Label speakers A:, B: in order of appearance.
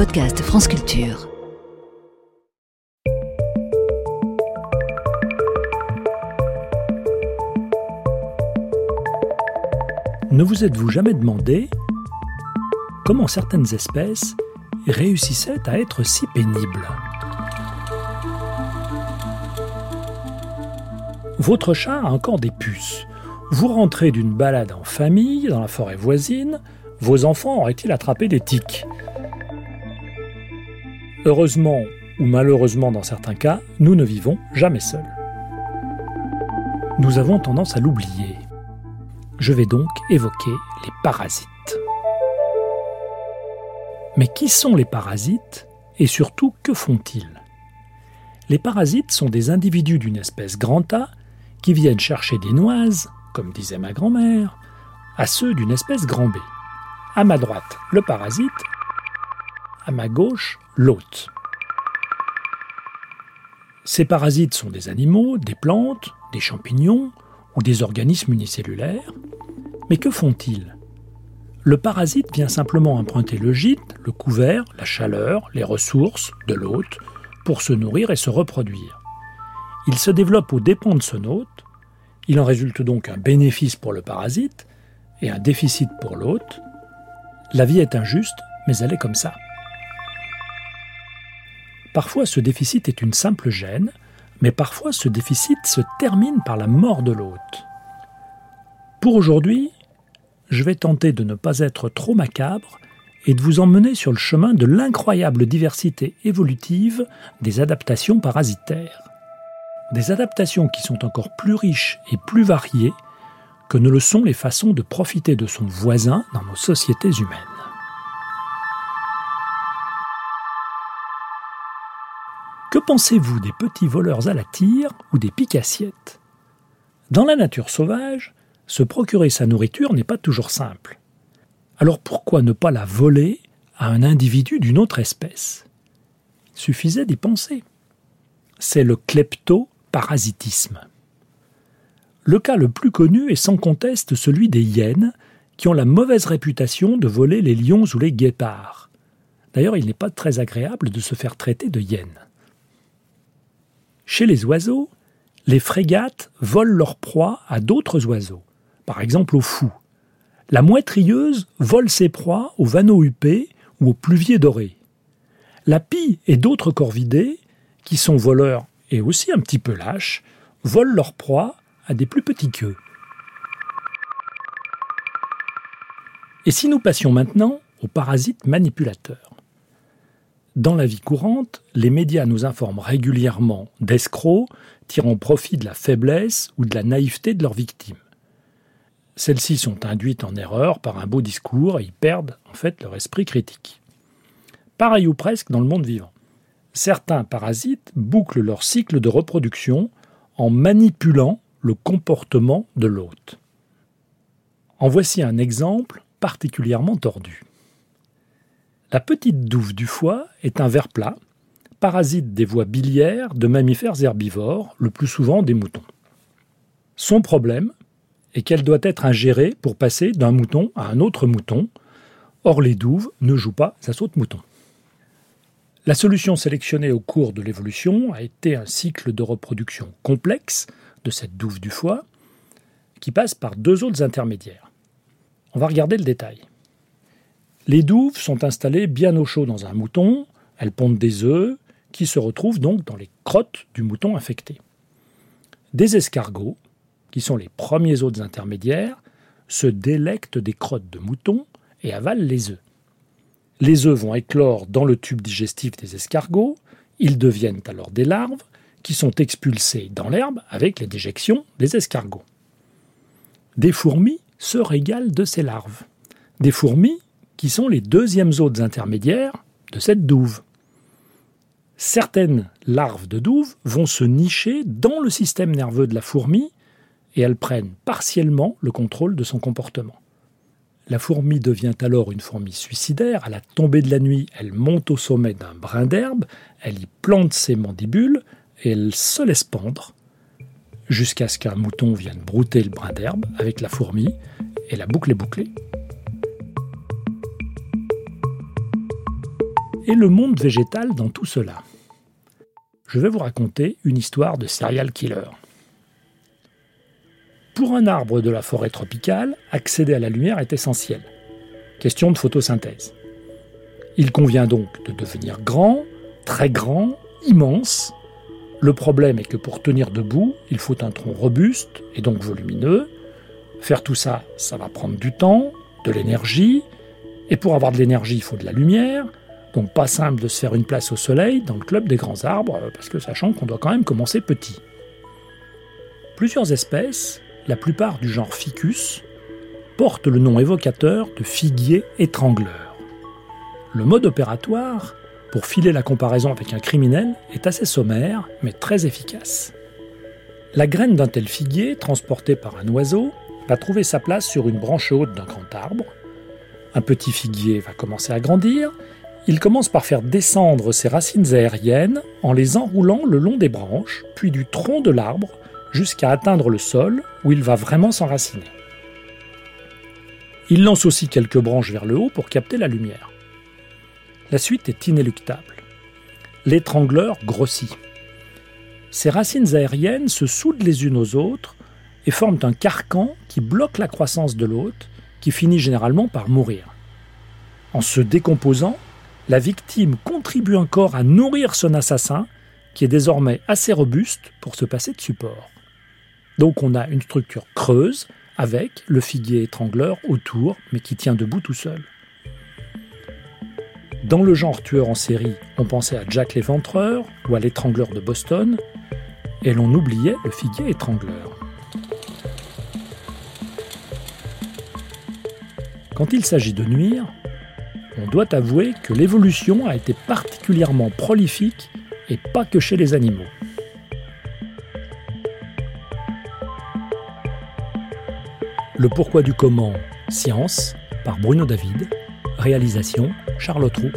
A: podcast France Culture.
B: Ne vous êtes-vous jamais demandé comment certaines espèces réussissaient à être si pénibles? Votre chat a encore des puces. Vous rentrez d'une balade en famille dans la forêt voisine, vos enfants auraient-ils attrapé des tiques? Heureusement ou malheureusement dans certains cas, nous ne vivons jamais seuls. Nous avons tendance à l'oublier. Je vais donc évoquer les parasites. Mais qui sont les parasites et surtout que font-ils? Les parasites sont des individus d'une espèce grand A qui viennent chercher des noises, comme disait ma grand-mère, à ceux d'une espèce grand B. À ma droite, le parasite, à ma gauche, l'hôte. Ces parasites sont des animaux, des plantes, des champignons ou des organismes unicellulaires. Mais que font-ils? Le parasite vient simplement emprunter le gîte, le couvert, la chaleur, les ressources de l'hôte pour se nourrir et se reproduire. Il se développe aux dépens de son hôte, il en résulte donc un bénéfice pour le parasite et un déficit pour l'hôte. La vie est injuste, mais elle est comme ça. Parfois ce déficit est une simple gêne, mais parfois ce déficit se termine par la mort de l'hôte. Pour aujourd'hui, je vais tenter de ne pas être trop macabre et de vous emmener sur le chemin de l'incroyable diversité évolutive des adaptations parasitaires. Des adaptations qui sont encore plus riches et plus variées que ne le sont les façons de profiter de son voisin dans nos sociétés humaines. Que pensez-vous des petits voleurs à la tire ou des picassiettes Dans la nature sauvage, se procurer sa nourriture n'est pas toujours simple. Alors pourquoi ne pas la voler à un individu d'une autre espèce? Suffisait d'y penser. C'est le kleptoparasitisme. Le cas le plus connu est sans conteste celui des hyènes, qui ont la mauvaise réputation de voler les lions ou les guépards. D'ailleurs, il n'est pas très agréable de se faire traiter de hyène. Chez les oiseaux, les frégates volent leur proie à d'autres oiseaux, par exemple aux fous. La moitrieuse vole ses proies aux vanneaux huppés ou aux pluviers dorés. La pie et d'autres corvidés, qui sont voleurs et aussi un petit peu lâches, volent leur proie à des plus petits queues. Et si nous passions maintenant aux parasites manipulateurs dans la vie courante, les médias nous informent régulièrement d'escrocs tirant profit de la faiblesse ou de la naïveté de leurs victimes. Celles-ci sont induites en erreur par un beau discours et y perdent en fait leur esprit critique. Pareil ou presque dans le monde vivant. Certains parasites bouclent leur cycle de reproduction en manipulant le comportement de l'hôte. En voici un exemple particulièrement tordu. La petite douve du foie est un ver plat, parasite des voies biliaires de mammifères herbivores, le plus souvent des moutons. Son problème est qu'elle doit être ingérée pour passer d'un mouton à un autre mouton. Or, les douves ne jouent pas à saute-mouton. La solution sélectionnée au cours de l'évolution a été un cycle de reproduction complexe de cette douve du foie qui passe par deux autres intermédiaires. On va regarder le détail. Les douves sont installées bien au chaud dans un mouton, elles pondent des œufs qui se retrouvent donc dans les crottes du mouton infecté. Des escargots, qui sont les premiers hôtes intermédiaires, se délectent des crottes de mouton et avalent les œufs. Les œufs vont éclore dans le tube digestif des escargots, ils deviennent alors des larves qui sont expulsées dans l'herbe avec les déjections des escargots. Des fourmis se régalent de ces larves. Des fourmis qui sont les deuxièmes hôtes intermédiaires de cette douve. Certaines larves de douve vont se nicher dans le système nerveux de la fourmi et elles prennent partiellement le contrôle de son comportement. La fourmi devient alors une fourmi suicidaire. À la tombée de la nuit, elle monte au sommet d'un brin d'herbe, elle y plante ses mandibules et elle se laisse pendre jusqu'à ce qu'un mouton vienne brouter le brin d'herbe avec la fourmi et la boucle est bouclée. Est le monde végétal dans tout cela Je vais vous raconter une histoire de serial killer. Pour un arbre de la forêt tropicale, accéder à la lumière est essentiel. Question de photosynthèse. Il convient donc de devenir grand, très grand, immense. Le problème est que pour tenir debout, il faut un tronc robuste et donc volumineux. Faire tout ça, ça va prendre du temps, de l'énergie, et pour avoir de l'énergie, il faut de la lumière. Donc pas simple de se faire une place au soleil dans le club des grands arbres, parce que sachant qu'on doit quand même commencer petit. Plusieurs espèces, la plupart du genre Ficus, portent le nom évocateur de figuier étrangleur. Le mode opératoire, pour filer la comparaison avec un criminel, est assez sommaire, mais très efficace. La graine d'un tel figuier, transportée par un oiseau, va trouver sa place sur une branche haute d'un grand arbre. Un petit figuier va commencer à grandir. Il commence par faire descendre ses racines aériennes en les enroulant le long des branches, puis du tronc de l'arbre jusqu'à atteindre le sol où il va vraiment s'enraciner. Il lance aussi quelques branches vers le haut pour capter la lumière. La suite est inéluctable. L'étrangleur grossit. Ses racines aériennes se soudent les unes aux autres et forment un carcan qui bloque la croissance de l'hôte, qui finit généralement par mourir. En se décomposant, la victime contribue encore à nourrir son assassin, qui est désormais assez robuste pour se passer de support. Donc on a une structure creuse avec le figuier étrangleur autour, mais qui tient debout tout seul. Dans le genre tueur en série, on pensait à Jack l'éventreur ou à l'étrangleur de Boston, et l'on oubliait le figuier étrangleur. Quand il s'agit de nuire, on doit avouer que l'évolution a été particulièrement prolifique et pas que chez les animaux. Le pourquoi du comment, science, par Bruno David, réalisation Charlotte Roux.